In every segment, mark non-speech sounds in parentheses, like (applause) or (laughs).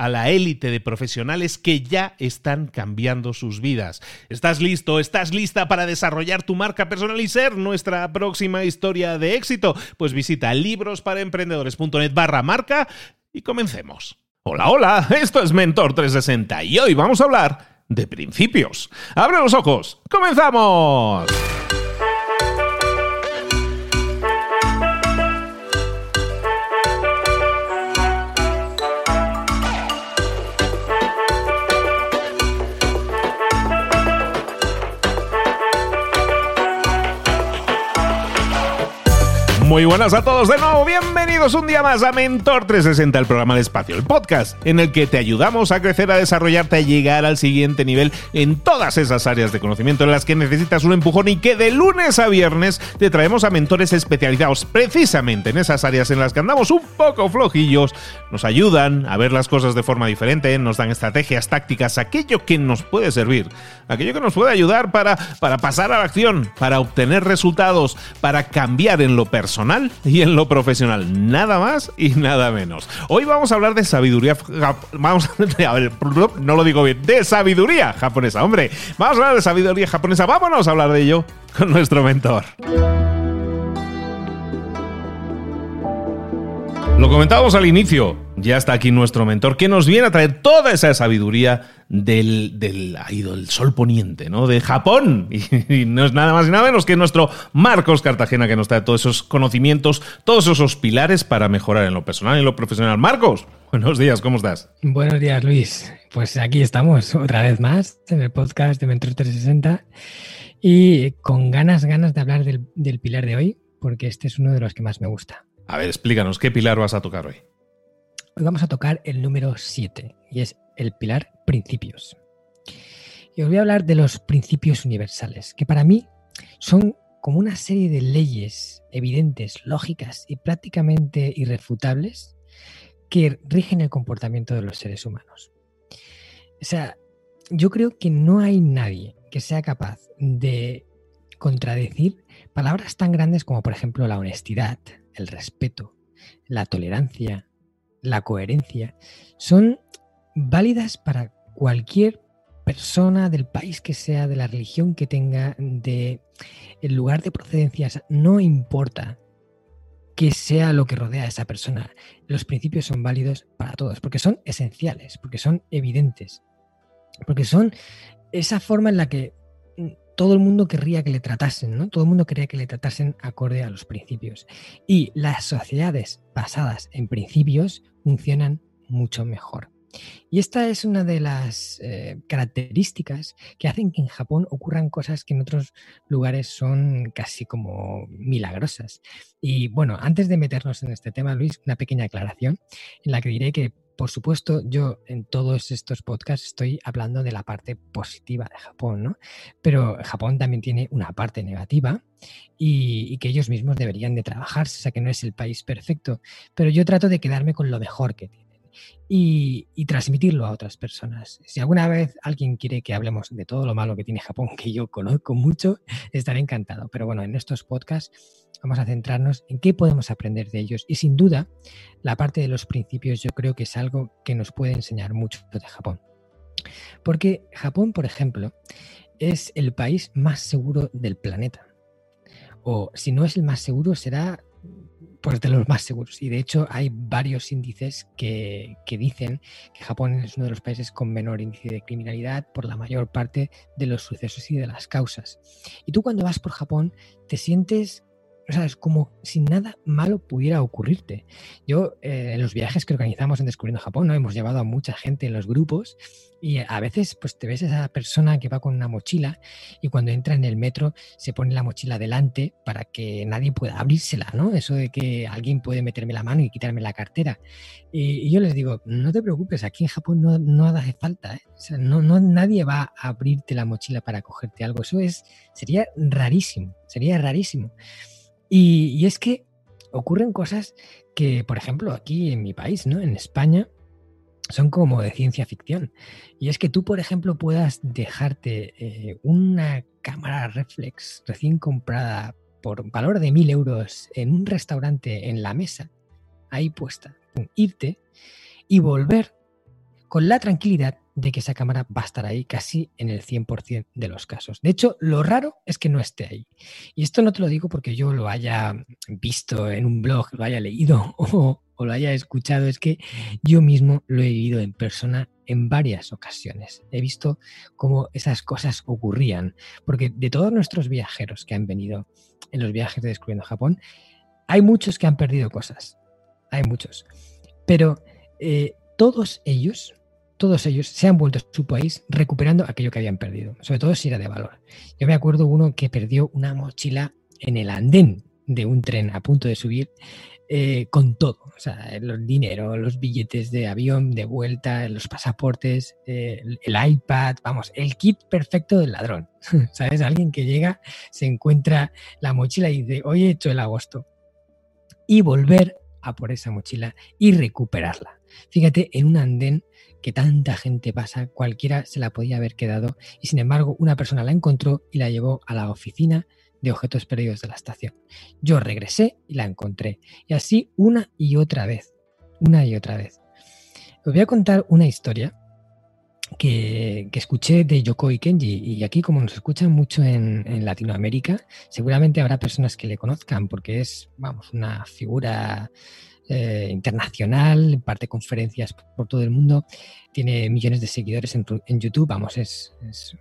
a la élite de profesionales que ya están cambiando sus vidas. ¿Estás listo? ¿Estás lista para desarrollar tu marca personal y ser nuestra próxima historia de éxito? Pues visita librosparaemprendedores.net barra marca y comencemos. Hola, hola, esto es Mentor 360 y hoy vamos a hablar de principios. ¡Abre los ojos! ¡Comenzamos! Muy buenas a todos de nuevo, bienvenidos un día más a Mentor 360, el programa de espacio, el podcast en el que te ayudamos a crecer, a desarrollarte, a llegar al siguiente nivel en todas esas áreas de conocimiento en las que necesitas un empujón y que de lunes a viernes te traemos a mentores especializados precisamente en esas áreas en las que andamos un poco flojillos, nos ayudan a ver las cosas de forma diferente, nos dan estrategias, tácticas, aquello que nos puede servir, aquello que nos puede ayudar para, para pasar a la acción, para obtener resultados, para cambiar en lo personal y en lo profesional. Nada más y nada menos. Hoy vamos a hablar de sabiduría. Vamos a no lo digo bien. De sabiduría japonesa, hombre. Vamos a hablar de sabiduría japonesa. Vámonos a hablar de ello con nuestro mentor. Lo comentábamos al inicio, ya está aquí nuestro mentor, que nos viene a traer toda esa sabiduría del, del, sol poniente, ¿no? De Japón. (laughs) Y, no es nada más y nada menos que nuestro Marcos Cartagena, que nos trae todos esos conocimientos, todos esos pilares para mejorar en lo personal y en lo profesional. Marcos, buenos días, ¿cómo estás? Buenos días, Luis. Pues aquí estamos, otra vez más, en el podcast de Mentor 360. Y con ganas, ganas de hablar del, del pilar de hoy, porque este es uno de los que más me gusta. A ver, explícanos, ¿qué pilar vas a tocar hoy? Hoy vamos a tocar el número 7 y es el pilar principios. Y os voy a hablar de los principios universales, que para mí son como una serie de leyes evidentes, lógicas y prácticamente irrefutables que rigen el comportamiento de los seres humanos. O sea, yo creo que no hay nadie que sea capaz de contradecir palabras tan grandes como por ejemplo la honestidad, el respeto, la tolerancia, la coherencia, son válidas para cualquier persona del país que sea, de la religión que tenga, de el lugar de procedencia, no importa que sea lo que rodea a esa persona. Los principios son válidos para todos, porque son esenciales, porque son evidentes, porque son esa forma en la que todo el mundo querría que le tratasen, ¿no? Todo el mundo quería que le tratasen acorde a los principios. Y las sociedades basadas en principios funcionan mucho mejor. Y esta es una de las eh, características que hacen que en Japón ocurran cosas que en otros lugares son casi como milagrosas. Y bueno, antes de meternos en este tema, Luis, una pequeña aclaración en la que diré que por supuesto, yo en todos estos podcasts estoy hablando de la parte positiva de Japón, ¿no? Pero Japón también tiene una parte negativa y, que ellos mismos deberían de trabajarse, o sea que no es el país perfecto, pero yo trato de quedarme con lo mejor que tienen y, transmitirlo a otras personas. Si alguna vez alguien quiere que hablemos de todo lo malo que tiene Japón, (laughs) que yo conozco mucho, estaré encantado. Pero bueno, en estos podcasts vamos a centrarnos en qué podemos aprender de ellos y sin duda la parte de los principios yo creo que es algo que nos puede enseñar mucho de Japón. Porque Japón, por ejemplo, es el país más seguro del planeta o si no es el más seguro, será pues de los más seguros. Y de hecho hay varios índices que, que, dicen que Japón es uno de los países con menor índice de criminalidad por la mayor parte de los sucesos y de las causas. Y tú cuando vas por Japón te sientes o sea, es como si nada malo pudiera ocurrirte. Yo, eh, en los viajes que organizamos en Descubriendo Japón, ¿no? hemos llevado a mucha gente en los grupos y a veces pues te ves a esa persona que va con una mochila y cuando entra en el metro se pone la mochila delante para que nadie pueda abrírsela, ¿no? Eso de que alguien puede meterme la mano y quitarme la cartera. Y, yo les digo, no te preocupes, aquí en Japón no, no hace falta, ¿eh? O sea, no, no, nadie va a abrirte la mochila para cogerte algo. Eso es, sería rarísimo, sería rarísimo. Y, es que ocurren cosas que, por ejemplo, aquí en mi país, ¿no? En España, son como de ciencia ficción. Y es que tú, por ejemplo, puedas dejarte eh, una cámara reflex recién comprada por valor de mil euros en un restaurante en la mesa, ahí puesta, irte y volver con la tranquilidad de que esa cámara va a estar ahí casi en el 100% de los casos. De hecho, lo raro es que no esté ahí. Y esto no te lo digo porque yo lo haya visto en un blog, lo haya leído (laughs) o, lo haya escuchado, es que yo mismo lo he vivido en persona en varias ocasiones. He visto cómo esas cosas ocurrían, porque de todos nuestros viajeros que han venido en los viajes de Descubriendo Japón, hay muchos que han perdido cosas, hay muchos, pero eh, todos ellos todos ellos se han vuelto a su país recuperando aquello que habían perdido, sobre todo si era de valor. Yo me acuerdo uno que perdió una mochila en el andén de un tren a punto de subir eh, con todo, o sea, el dinero, los billetes de avión de vuelta, los pasaportes, eh, el, iPad, vamos, el kit perfecto del ladrón. (laughs) ¿Sabes? Alguien que llega, se encuentra la mochila y dice, hoy he hecho el agosto. Y volver a por esa mochila y recuperarla. Fíjate, en un andén que tanta gente pasa, cualquiera se la podía haber quedado y sin embargo una persona la encontró y la llevó a la oficina de objetos perdidos de la estación. Yo regresé y la encontré y así una y otra vez, una y otra vez. Os voy a contar una historia que, escuché de Yokoi Kenji y aquí como nos escuchan mucho en, en, Latinoamérica, seguramente habrá personas que le conozcan porque es, vamos, una figura eh, internacional, imparte conferencias por todo el mundo, tiene millones de seguidores en, YouTube, vamos, es,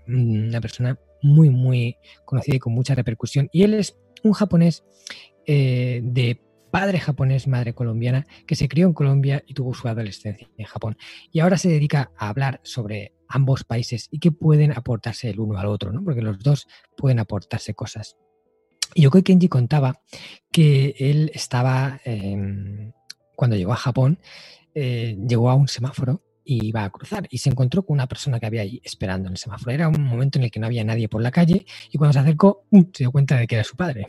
una persona muy, muy conocida y con mucha repercusión. Y él es un japonés eh, de padre japonés, madre colombiana, que se crió en Colombia y tuvo su adolescencia en Japón. Y ahora se dedica a hablar sobre ambos países y que pueden aportarse el uno al otro, ¿no? porque los dos pueden aportarse cosas. Yokoi Kenji contaba que él estaba em, cuando llegó a Japón, eh, llegó a un semáforo y iba a cruzar y se encontró con una persona que había ahí esperando en el semáforo. Era un momento en el que no había nadie por la calle y cuando se acercó se dio cuenta de que era su padre.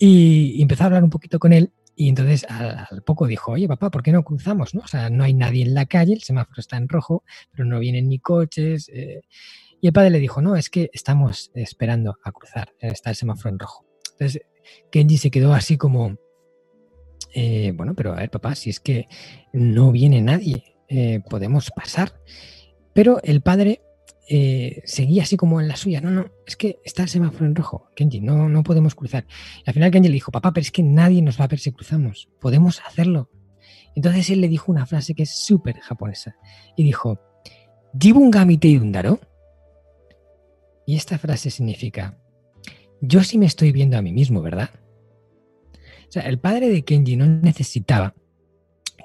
Y, empezó a hablar un poquito con él y entonces al, poco dijo, oye papá, ¿por qué no cruzamos? ¿no? O sea, no hay nadie en la calle, el semáforo está en rojo, pero no vienen ni coches. Eh". Y el padre le dijo, no, es que estamos esperando a cruzar, está el semáforo en rojo. Entonces Kenji se quedó así como, eh, bueno, pero a ver, papá, si es que no viene nadie, eh, podemos pasar. Pero el padre eh, seguía así como en la suya. No, no, es que está el semáforo en rojo, Kenji, no, no podemos cruzar. Y al final Kenji le dijo, papá, pero es que nadie nos va a ver si cruzamos, podemos hacerlo. Entonces él le dijo una frase que es súper japonesa y dijo, Jibungami te yundaro. Y esta frase significa, yo sí me estoy viendo a mí mismo, ¿verdad? O sea, el padre de Kenji no necesitaba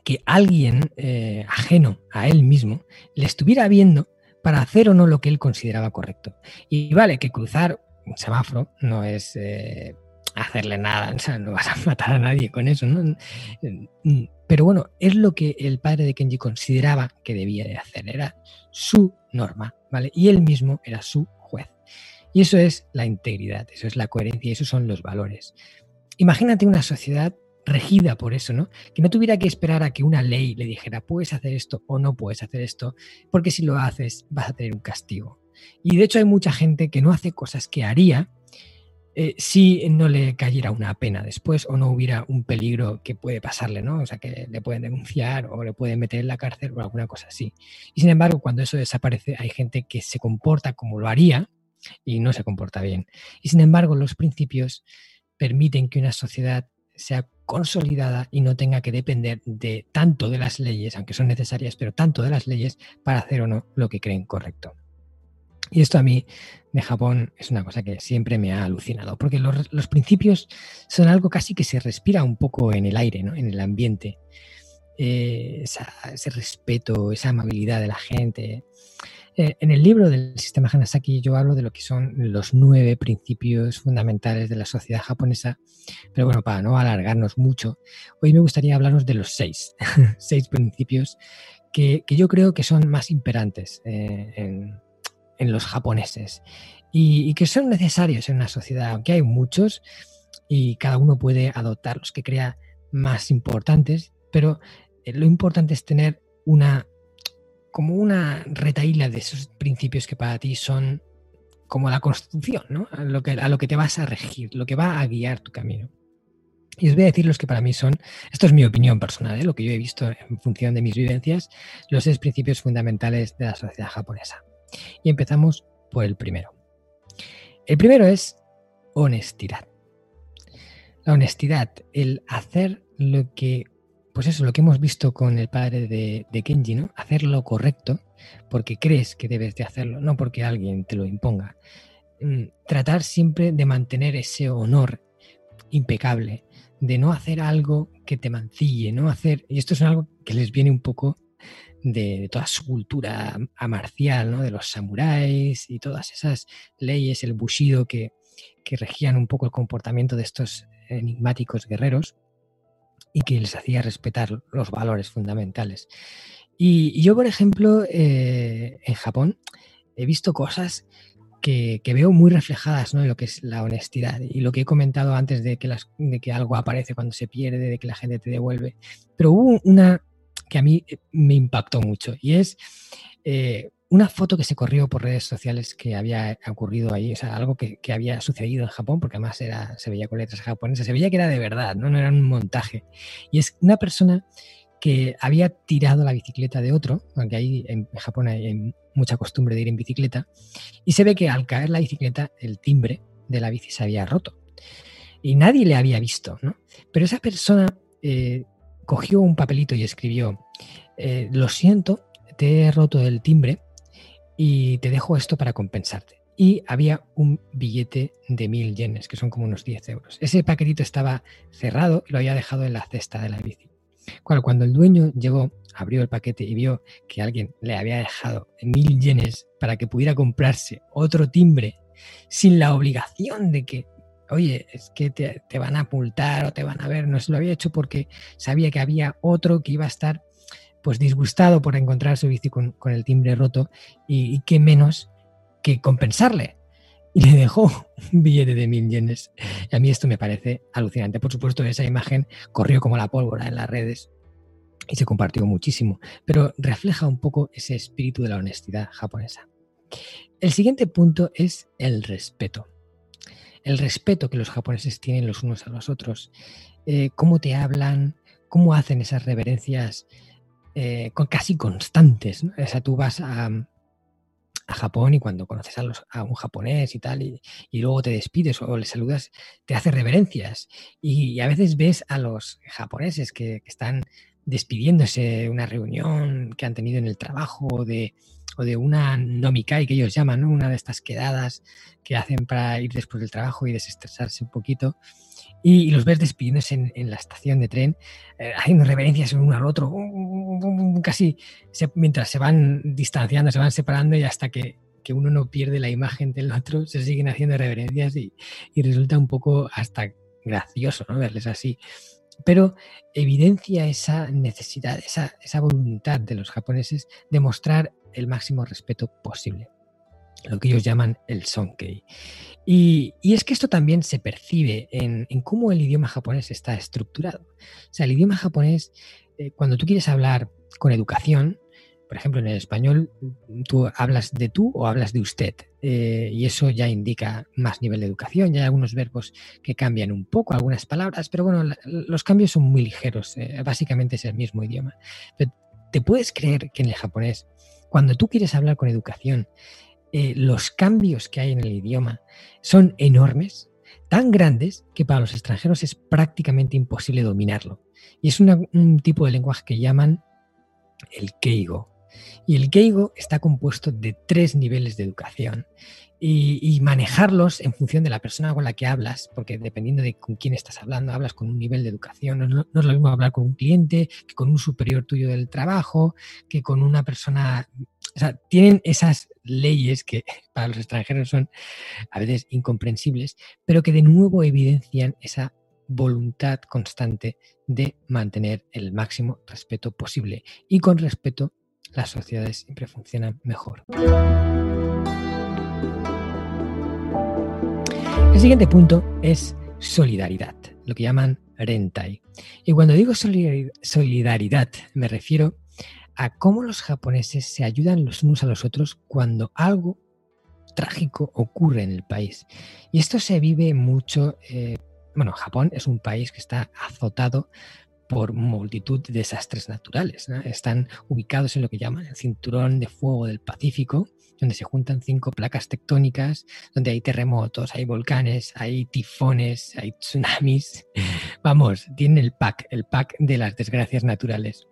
que alguien eh, ajeno a él mismo le estuviera viendo para hacer o no lo que él consideraba correcto. Y vale, que cruzar un semáforo no es, eh, hacerle nada, o sea, no vas a (laughs) matar a nadie con eso. Mm, pero bueno, es lo que el padre de Kenji consideraba que debía de hacer, era su norma, ¿vale? Y él mismo era su juez. Y eso es la integridad, eso es la coherencia, esos son los valores. Imagínate una sociedad regida por eso, ¿no? Que no tuviera que esperar a que una ley le dijera, puedes hacer esto o no puedes hacer esto, porque si lo haces vas a tener un castigo. Y de hecho hay mucha gente que no hace cosas que haría eh, si no le cayera una pena después o no hubiera un peligro que puede pasarle, ¿no? O sea, que le pueden denunciar o le pueden meter en la cárcel o alguna cosa así. Y sin embargo, cuando eso desaparece, hay gente que se comporta como lo haría y no se comporta bien. Y sin embargo, los principios permiten que una sociedad sea consolidada y no tenga que depender de tanto de las leyes, aunque son necesarias, pero tanto de las leyes para hacer o no lo que creen correcto. Y esto a mí de Japón es una cosa que siempre me ha alucinado, porque los, principios son algo casi que se respira un poco en el aire, ¿no? en el ambiente. Eh, ese respeto, esa amabilidad de la gente. Eh, en el libro del sistema Hanasaki yo hablo de lo que son los nueve principios fundamentales de la sociedad japonesa, pero bueno, para no alargarnos mucho, hoy me gustaría hablarnos de los seis, (laughs) seis principios que, yo creo que son más imperantes eh, en, en los japoneses y, que son necesarios en una sociedad, aunque hay muchos y cada uno puede adoptar los que crea más importantes, pero lo importante es tener una como una retaíla de esos principios que para ti son como la constitución, ¿no? A lo, que, a lo que te vas a regir, lo que va a guiar tu camino. Y os voy a decir los que para mí son, esto es mi opinión personal, ¿eh? lo que yo he visto en función de mis vivencias, los seis principios fundamentales de la sociedad japonesa. Y empezamos por el primero. El primero es honestidad. La honestidad, el hacer lo que, pues eso, lo que hemos visto con el padre de, Kenji, ¿no? Hacer lo correcto porque crees que debes de hacerlo, no porque alguien te lo imponga. Mm, tratar siempre de mantener ese honor impecable, de no hacer algo que te mancille, no hacer, y esto es algo que les viene un poco de, toda su cultura marcial, ¿no? de los samuráis y todas esas leyes, el bushido que, regían un poco el comportamiento de estos enigmáticos guerreros y que les hacía respetar los valores fundamentales. Y, yo, por ejemplo, eh, en Japón he visto cosas que, veo muy reflejadas ¿no? en lo que es la honestidad y lo que he comentado antes de que, las, de que algo aparece cuando se pierde, de que la gente te devuelve. Pero hubo una, que a mí me impactó mucho y es eh, una foto que se corrió por redes sociales que había ocurrido ahí, o sea, algo que, había sucedido en Japón, porque además se veía con letras japonesas, se veía que era de verdad, ¿no? no era un montaje. Y es una persona que había tirado la bicicleta de otro, aunque ahí en Japón hay mucha costumbre de ir en bicicleta, y se ve que al caer la bicicleta el timbre de la bici se había roto. Y nadie le había visto, ¿no? Pero esa persona eh, cogió un papelito y escribió, eh, lo siento, te he roto el timbre y te dejo esto para compensarte. Y había un billete de mil yenes, que son como unos 10 euros. Ese paquetito estaba cerrado y lo había dejado en la cesta de la bici. Cuando el dueño llegó, abrió el paquete y vio que alguien le había dejado mil yenes para que pudiera comprarse otro timbre sin la obligación de que oye, es que te, van a multar o te van a ver, no se lo había hecho porque sabía que había otro que iba a estar pues disgustado por encontrar su bici con, el timbre roto y, qué menos que compensarle. Y le dejó un billete de mil yenes. A mí esto me parece alucinante. Por supuesto, esa imagen corrió como la pólvora en las redes y se compartió muchísimo, pero refleja un poco ese espíritu de la honestidad japonesa. El siguiente punto es el respeto el respeto que los japoneses tienen los unos a los otros, eh, cómo te hablan, cómo hacen esas reverencias eh, casi constantes. O sea, tú vas a, Japón y cuando conoces a, un japonés y tal, y, luego te despides o le saludas, te hace reverencias. Y, a veces ves a los japoneses que, que están despidiéndose de una reunión que han tenido en el trabajo de, o de una nomikai que ellos llaman, ¿no? una de estas quedadas que hacen para ir después del trabajo y desestresarse un poquito. Y, los ves despidiéndose en, la estación de tren, eh, haciendo reverencias uno al otro, casi mientras se van distanciando, se van separando y hasta que, que, uno no pierde la imagen del otro, se siguen haciendo reverencias y, y resulta un poco hasta gracioso ¿no? verles así, pero evidencia esa necesidad, esa, esa voluntad de los japoneses de mostrar el máximo respeto posible lo que ellos llaman el sonkei. Y, es que esto también se percibe en, cómo el idioma japonés está estructurado. O sea, el idioma japonés, eh, cuando tú quieres hablar con educación, por ejemplo, en el español, tú hablas de tú o hablas de usted. Eh, y eso ya indica más nivel de educación. Ya hay algunos verbos que cambian un poco, algunas palabras, pero bueno, los cambios son muy ligeros. Eh, básicamente es el mismo idioma. Pero ¿Te puedes creer que en el japonés, cuando tú quieres hablar con educación, eh, los cambios que hay en el idioma son enormes, tan grandes que para los extranjeros es prácticamente imposible dominarlo. Y es un tipo de lenguaje que llaman el keigo. Y el keigo está compuesto de tres niveles de educación y, manejarlos en función de la persona con la que hablas, porque dependiendo de con quién estás hablando, hablas con un nivel de educación. No, no, es lo mismo hablar con un cliente que con un superior tuyo del trabajo, que con una persona. O sea, tienen esas leyes que (laughs) para los extranjeros son a veces incomprensibles, pero que de nuevo evidencian esa voluntad constante de mantener el máximo respeto posible. Y con respeto, las sociedades siempre funcionan mejor. El siguiente punto es solidaridad, lo que llaman rentai. Y cuando digo solidaridad, me refiero a cómo los japoneses se ayudan los unos a los otros cuando algo trágico ocurre en el país. Y esto se vive mucho. Eh, bueno, Japón es un país que está azotado por multitud de desastres naturales. Están ubicados en lo que llaman el cinturón de fuego del Pacífico, donde se juntan cinco placas tectónicas, donde hay terremotos, hay volcanes, hay tifones, hay tsunamis. (laughs) Vamos, tienen el pack, el pack de las desgracias naturales.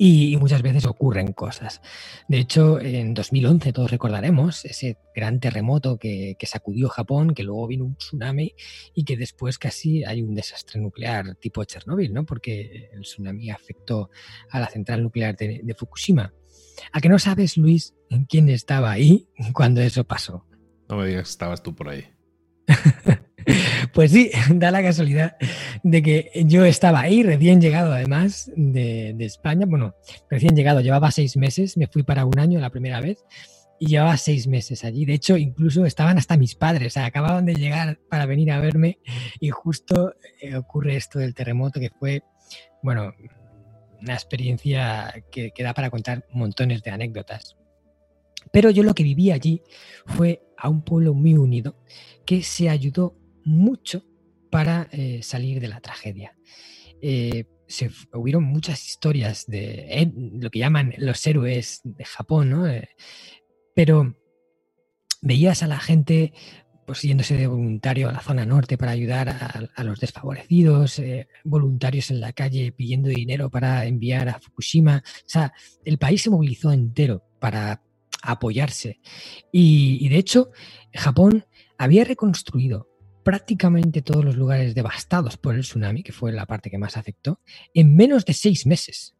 Y, muchas veces ocurren cosas. De hecho, en 2011 todos recordaremos ese gran terremoto que, sacudió Japón, que luego vino un tsunami y que después casi hay un desastre nuclear tipo Chernóbil, ¿no? Porque el tsunami afectó a la central nuclear de, de Fukushima. ¿A que no sabes, Luis, quién estaba ahí (laughs) cuando eso pasó? No me digas que estabas tú por ahí. (laughs) Pues sí, (laughs) da la casualidad de que yo estaba ahí, recién llegado además de, España. Bueno, recién llegado, llevaba seis meses, me fui para un año la primera vez y llevaba seis meses allí. De hecho, incluso estaban hasta mis padres, o acababan de llegar para venir a verme y justo eh, ocurre esto del terremoto que fue, bueno, una experiencia que, que da para contar montones de anécdotas. Pero yo lo que viví allí fue a un pueblo muy unido que se ayudó mucho para eh, salir de la tragedia. Eh, se, hubieron muchas historias de lo que llaman los héroes de Japón, ¿no? Eh, pero veías a la gente pues yéndose de voluntario a la zona norte para ayudar a, los desfavorecidos, voluntarios en la calle pidiendo dinero para enviar a Fukushima. O sea, el país se movilizó entero para apoyarse. y de hecho, Japón había reconstruido prácticamente todos los lugares devastados por el tsunami, que fue la parte que más afectó, en menos de seis meses.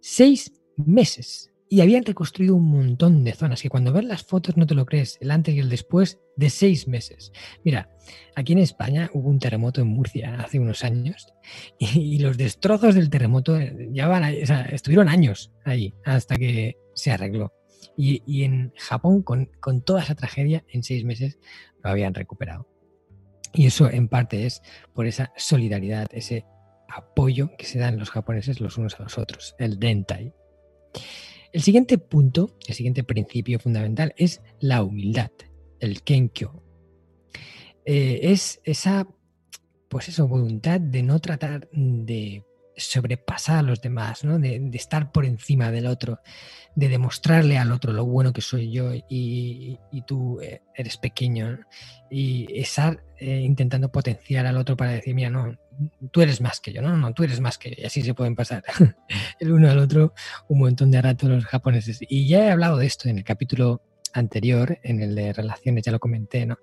Seis meses. Y habían reconstruido un montón de zonas que cuando ves las fotos no te lo crees, el antes y el después de seis meses. Mira, aquí en España hubo un terremoto en Murcia hace unos años y, los destrozos del terremoto ya van, estuvieron años ahí hasta que se arregló. Y, en Japón, con toda esa tragedia, en seis meses lo habían recuperado. Y eso en parte es por esa solidaridad, ese apoyo que se dan los japoneses los unos a los otros, el dentai. El siguiente punto, el siguiente principio fundamental es la humildad, el kenkyo. Eh, es esa, pues voluntad de no tratar de sobrepasar a los demás, ¿no? de, estar por encima del otro, de demostrarle al otro lo bueno que soy yo y, tú eh, eres pequeño y estar eh, intentando potenciar al otro para decir, mira, no, tú eres más que yo, no, no, tú eres más que yo y así se pueden pasar (laughs) el uno al otro un montón de rato los japoneses. Y ya he hablado de esto en el capítulo anterior, en el de relaciones, ya lo comenté, ¿no?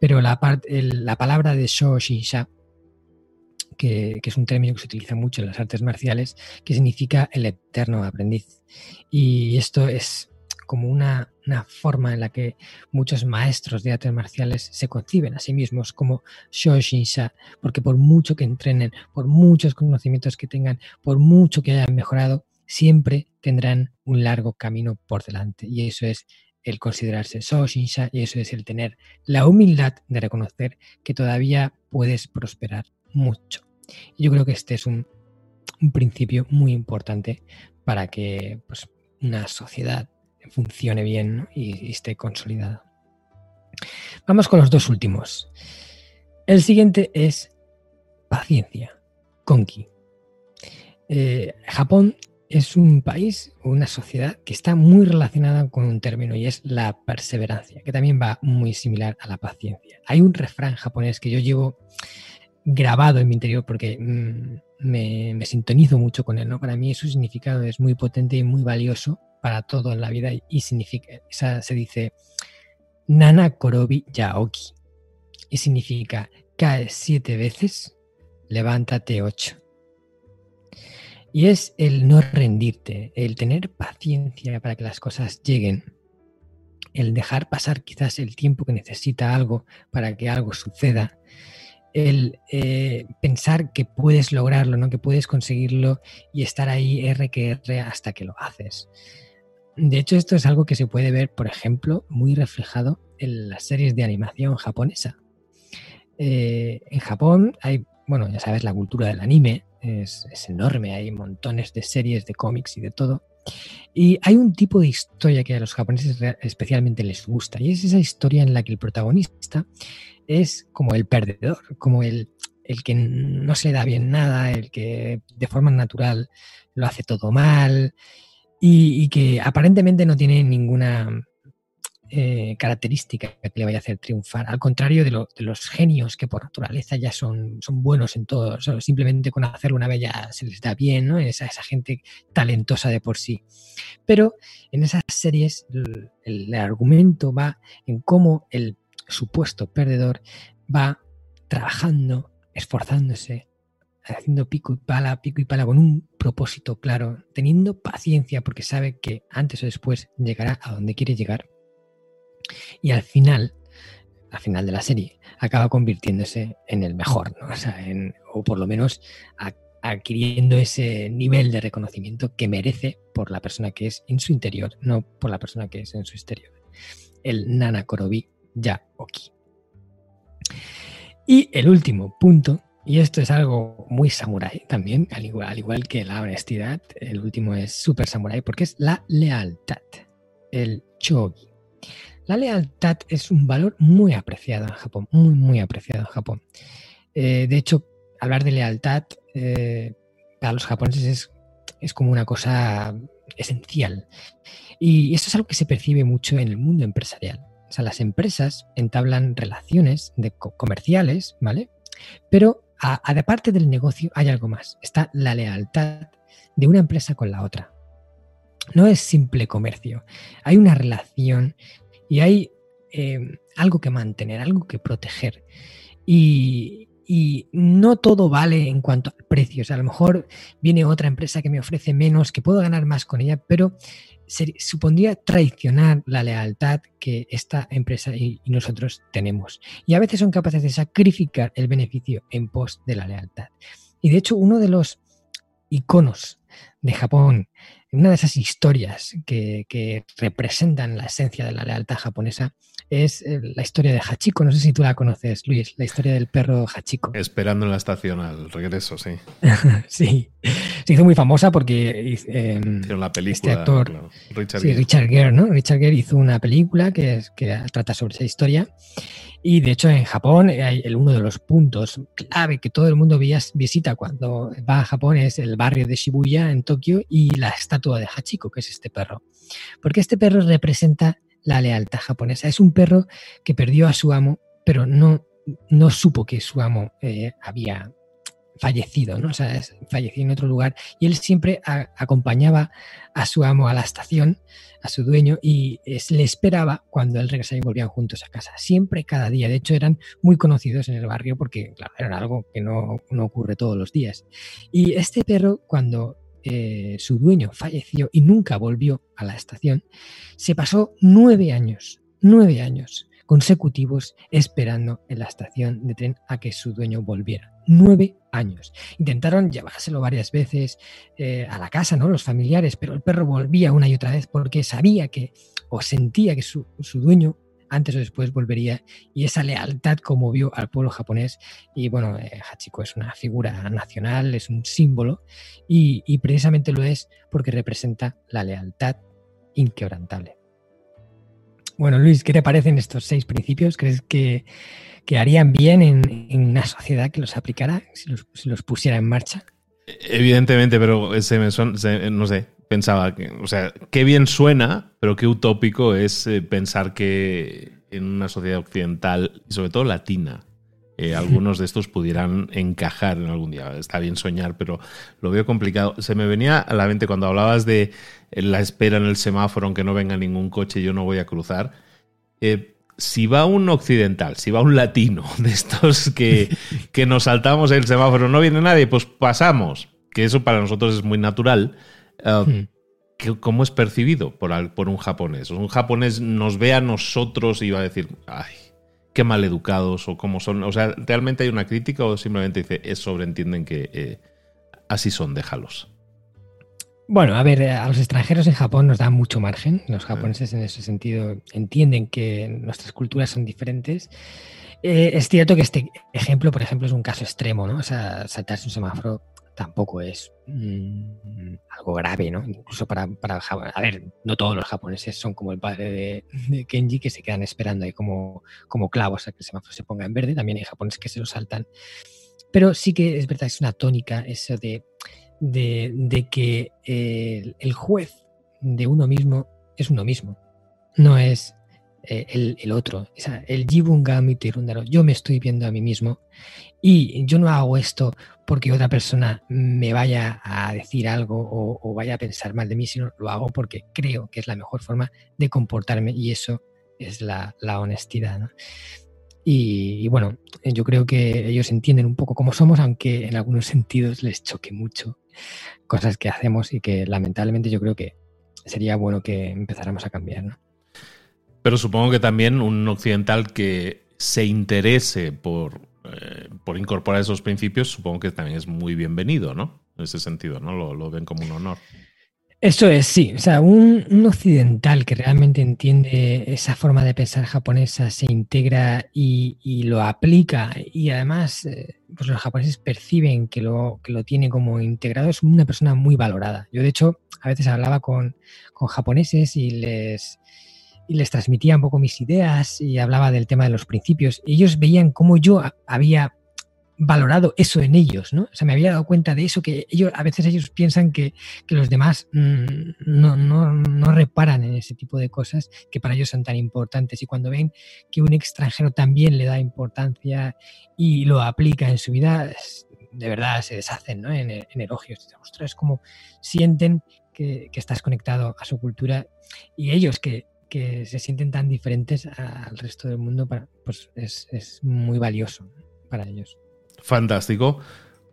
Pero la, la palabra de Sho Shinsha que, es un término que se utiliza mucho en las artes marciales, que significa el eterno aprendiz. Y esto es como una, forma en la que muchos maestros de artes marciales se conciben a sí mismos como Shoshinsha, porque por mucho que entrenen, por muchos conocimientos que tengan, por mucho que hayan mejorado, siempre tendrán un largo camino por delante. Y eso es el considerarse Shoshinsha y eso es el tener la humildad de reconocer que todavía puedes prosperar mucho. Yo creo que este es un, principio muy importante para que pues, una sociedad funcione bien y, esté consolidada. Vamos con los dos últimos. El siguiente es paciencia, Konki. Eh, Japón es un país, una sociedad que está muy relacionada con un término y es la perseverancia, que también va muy similar a la paciencia. Hay un refrán japonés que yo llevo grabado en mi interior porque mm, me, sintonizo mucho con él, ¿no? Para mí su significado es muy potente y muy valioso para todo en la vida y significa, se dice Nana Korobi Yaoki y significa cae siete veces, levántate ocho. Y es el no rendirte, el tener paciencia para que las cosas lleguen, el dejar pasar quizás el tiempo que necesita algo para que algo suceda, el eh, pensar que puedes lograrlo, ¿no? que puedes conseguirlo y estar ahí R que R hasta que lo haces. De hecho, esto es algo que se puede ver, por ejemplo, muy reflejado en las series de animación japonesa. Eh, en Japón hay, bueno, ya sabes, la cultura del anime es, es enorme, hay montones de series de cómics y de todo. Y hay un tipo de historia que a los japoneses especialmente les gusta, y es esa historia en la que el protagonista es como el perdedor, como el, el que no se da bien nada, el que de forma natural lo hace todo mal y, que aparentemente no tiene ninguna eh, característica que le vaya a hacer triunfar, al contrario de, los genios que por naturaleza ya son, buenos en todo, simplemente con hacerlo una vez ya se les da bien, ¿no? Esa gente talentosa de por sí. Pero en esas series el argumento va en cómo el supuesto perdedor va trabajando, esforzándose, haciendo pico y pala, pico y pala con un propósito claro, teniendo paciencia porque sabe que antes o después llegará a donde quiere llegar. Y al final, al final de la serie, acaba convirtiéndose en el mejor, o, por lo menos adquiriendo ese nivel de reconocimiento que merece por la persona que es en su interior, no por la persona que es en su exterior. El Nana Korobi ya Oki. Y el último punto, y esto es algo muy samurái también, al igual, al igual que la honestidad, el último es súper samurái porque es la lealtad, el chogi. La lealtad es un valor muy apreciado en Japón, muy, muy apreciado en Japón. Eh, de hecho, hablar de lealtad eh, para los japoneses es, es como una cosa esencial. Y esto es algo que se percibe mucho en el mundo empresarial. O sea, las empresas entablan relaciones de comerciales, ¿vale? Pero aparte del negocio hay algo más. Está la lealtad de una empresa con la otra. No es simple comercio. Hay una relación y hay eh, algo que mantener, algo que proteger. Y, y no todo vale en cuanto al precio. O sea, a lo mejor viene otra empresa que me ofrece menos, que puedo ganar más con ella, pero supondría traicionar la lealtad que esta empresa y, nosotros tenemos. Y a veces son capaces de sacrificar el beneficio en pos de la lealtad. Y de hecho, uno de los iconos de Japón, una de esas historias que, representan la esencia de la lealtad japonesa, es eh, la historia de Hachiko. No sé si tú la conoces, Luis, la historia del perro Hachiko. Esperando en la estación al regreso, sí. (laughs) sí, se hizo muy famosa porque eh, la película, este actor, Richard, sí, Richard Gere, ¿no? Richard Gere hizo una película que, que trata sobre esa historia. Y de hecho en Japón hay uno de los puntos clave que todo el mundo visita cuando va a Japón es el barrio de Shibuya en Tokio y la estatua de Hachiko, que es este perro. Porque este perro representa la lealtad japonesa. Es un perro que perdió a su amo, pero no, no supo que su amo eh, había fallecido, ¿no? Falleció en otro lugar. Y él siempre acompañaba a su amo a la estación, a su dueño, y le esperaba cuando él regresaba y volvían juntos a casa. Siempre, cada día. De hecho, eran muy conocidos en el barrio porque, era algo que no, no ocurre todos los días. Y este perro, cuando eh, su dueño falleció y nunca volvió a la estación, se pasó nueve años, nueve años consecutivos esperando en la estación de tren a que su dueño volviera. Nueve años. Intentaron llevárselo varias veces eh, a la casa, ¿no? Los familiares, pero el perro volvía una y otra vez porque sabía que o sentía que su, su dueño antes o después volvería y esa lealtad conmovió al pueblo japonés y bueno, eh, Hachiko es una figura nacional, es un símbolo y, y, precisamente lo es porque representa la lealtad inquebrantable. Bueno, Luis, ¿qué te parecen estos seis principios? ¿Crees que, que harían bien en, en, una sociedad que los aplicara si los, si los pusiera en marcha? Evidentemente, pero ese me no sé, pensaba que, o sea, qué bien suena, pero qué utópico es eh, pensar que en una sociedad occidental, y sobre todo latina, eh, algunos de estos pudieran encajar en algún día. Está bien soñar, pero lo veo complicado. Se me venía a la mente cuando hablabas de la espera en el semáforo, aunque no venga ningún coche, yo no voy a cruzar. Eh, si va un occidental, si va un latino (laughs) de estos que, que nos saltamos el semáforo, no viene nadie, pues pasamos, que eso para nosotros es muy natural. Uh, hmm. ¿Cómo es percibido por, por, un japonés? Un japonés nos ve a nosotros y va a decir, ay, qué mal educados o cómo son. O sea, ¿realmente hay una crítica o simplemente dice, es sobreentienden que eh, así son, déjalos? Bueno, a ver, a los extranjeros en Japón nos dan mucho margen. Los japoneses en ese sentido entienden que nuestras culturas son diferentes. Eh, es cierto que este ejemplo, por ejemplo, es un caso extremo, ¿no? O sea, saltarse un semáforo tampoco es mmm, algo grave, ¿no? Incluso para, para, A ver, no todos los japoneses son como el padre de, Kenji que se quedan esperando ahí como, como clavos a que el se ponga en verde. También hay japoneses que se lo saltan. Pero sí que es verdad, es una tónica eso de, de, de que el, juez de uno mismo es uno mismo. No es el, el, otro. O sea, el Jibungami Tirundaro. Yo me estoy viendo a mí mismo y yo no hago esto porque otra persona me vaya a decir algo o, vaya a pensar mal de mí, sino lo hago porque creo que es la mejor forma de comportarme y eso es la, honestidad. Y, bueno, yo creo que ellos entienden un poco cómo somos, aunque en algunos (laughs) sentidos les choque mucho cosas que hacemos y que lamentablemente yo creo que sería bueno que empezáramos a cambiar. Pero supongo que también un occidental que se interese por, eh, por incorporar esos principios, supongo que también es muy bienvenido, ¿no? En ese sentido, ¿no? Lo, ven como un honor. Eso es, sí. O sea, un, un, occidental que realmente entiende esa forma de pensar japonesa, se integra y, y lo aplica y además eh, pues los japoneses perciben que lo, que lo tiene como integrado, es una persona muy valorada. Yo, de hecho, a veces hablaba con, con japoneses y les, y les transmitía un poco mis ideas y hablaba del tema de los principios. Ellos veían cómo yo había valorado eso en ellos, ¿no? O sea, me había dado cuenta de eso, que ellos, a veces ellos piensan que, que los demás mmm, no, no, no, reparan en ese tipo de cosas que para ellos son tan importantes. Y cuando ven que un extranjero también le da importancia y lo aplica en su vida, de verdad se deshacen ¿no? en, en elogios. Ostras, como sienten que, que estás conectado a su cultura y ellos que que se sienten tan diferentes al resto del mundo, pues es, es, muy valioso para ellos. Fantástico.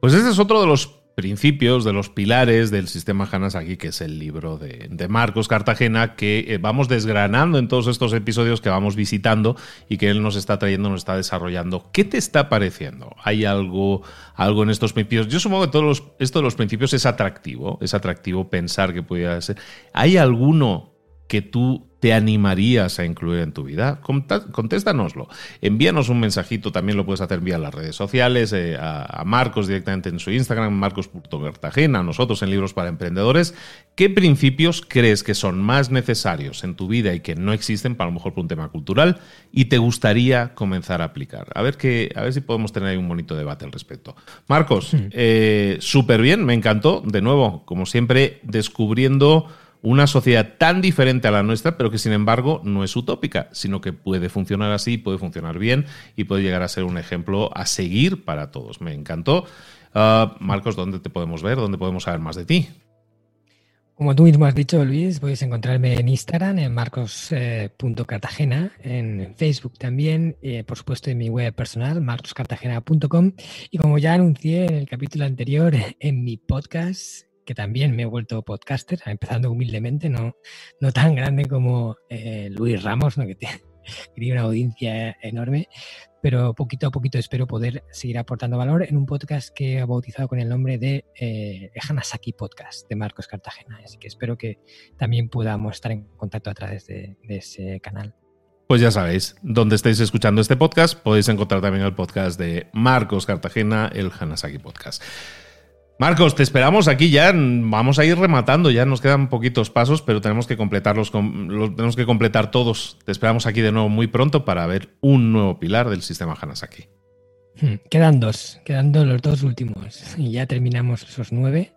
Pues este es otro de los principios, de los pilares del sistema Hanasaki, que es el libro de, de Marcos Cartagena, que eh, vamos desgranando en todos estos episodios que vamos visitando y que él nos está trayendo, nos está desarrollando. ¿Qué te está pareciendo? ¿Hay algo, algo en estos principios? Yo supongo que todos los, esto de los principios es atractivo, es atractivo pensar que pudiera ser. ¿Hay alguno que tú te animarías a incluir en tu vida? Contéstanoslo. Envíanos un mensajito, también lo puedes hacer vía las redes sociales, eh, a, a, Marcos directamente en su Instagram, marcos.cartagena, a nosotros en Libros para Emprendedores. ¿Qué principios crees que son más necesarios en tu vida y que no existen, para lo mejor por un tema cultural, y te gustaría comenzar a aplicar? A ver, que, a ver si podemos tener ahí un bonito debate al respecto. Marcos, sí. eh, súper bien, me encantó. De nuevo, como siempre, descubriendo una sociedad tan diferente a la nuestra, pero que sin embargo no es utópica, sino que puede funcionar así, puede funcionar bien y puede llegar a ser un ejemplo a seguir para todos. Me encantó. Uh, Marcos, ¿dónde te podemos ver? ¿Dónde podemos saber más de ti? Como tú mismo has dicho, Luis, podéis encontrarme en Instagram, en marcos.cartagena, eh, en Facebook también, eh, por supuesto en mi web personal, marcoscartagena.com, y como ya anuncié en el capítulo anterior, (laughs) en mi podcast que también me he vuelto podcaster, empezando humildemente, no, no tan grande como eh, Luis Ramos, ¿no? que tiene, una audiencia enorme, pero poquito a poquito espero poder seguir aportando valor en un podcast que he bautizado con el nombre de eh, Hanasaki Podcast de Marcos Cartagena. Así que espero que también podamos estar en contacto a través de, de ese canal. Pues ya sabéis, donde estéis escuchando este podcast, podéis encontrar también el podcast de Marcos Cartagena, el Hanasaki Podcast. Marcos, te esperamos aquí ya. Vamos a ir rematando, ya nos quedan poquitos pasos, pero tenemos que completarlos, tenemos que completar todos. Te esperamos aquí de nuevo muy pronto para ver un nuevo pilar del sistema Hanasaki. Hmm, quedan dos, quedan dos, los dos últimos. Y ya terminamos esos nueve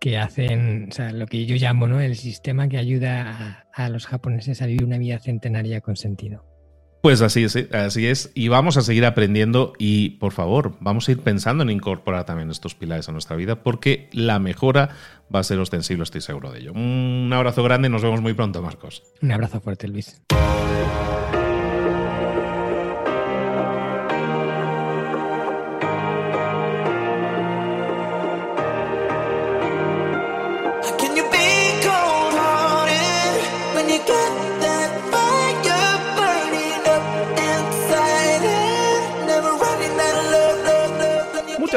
que hacen, o sea, lo que yo llamo ¿no? el sistema que ayuda a los japoneses a vivir una vida centenaria con sentido. Pues así es, así es. Y vamos a seguir aprendiendo y, por favor, vamos a ir pensando en incorporar también estos pilares a nuestra vida porque la mejora va a ser ostensible, estoy seguro de ello. Un abrazo grande nos vemos muy pronto, Marcos. Un abrazo fuerte, Luis.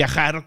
viajar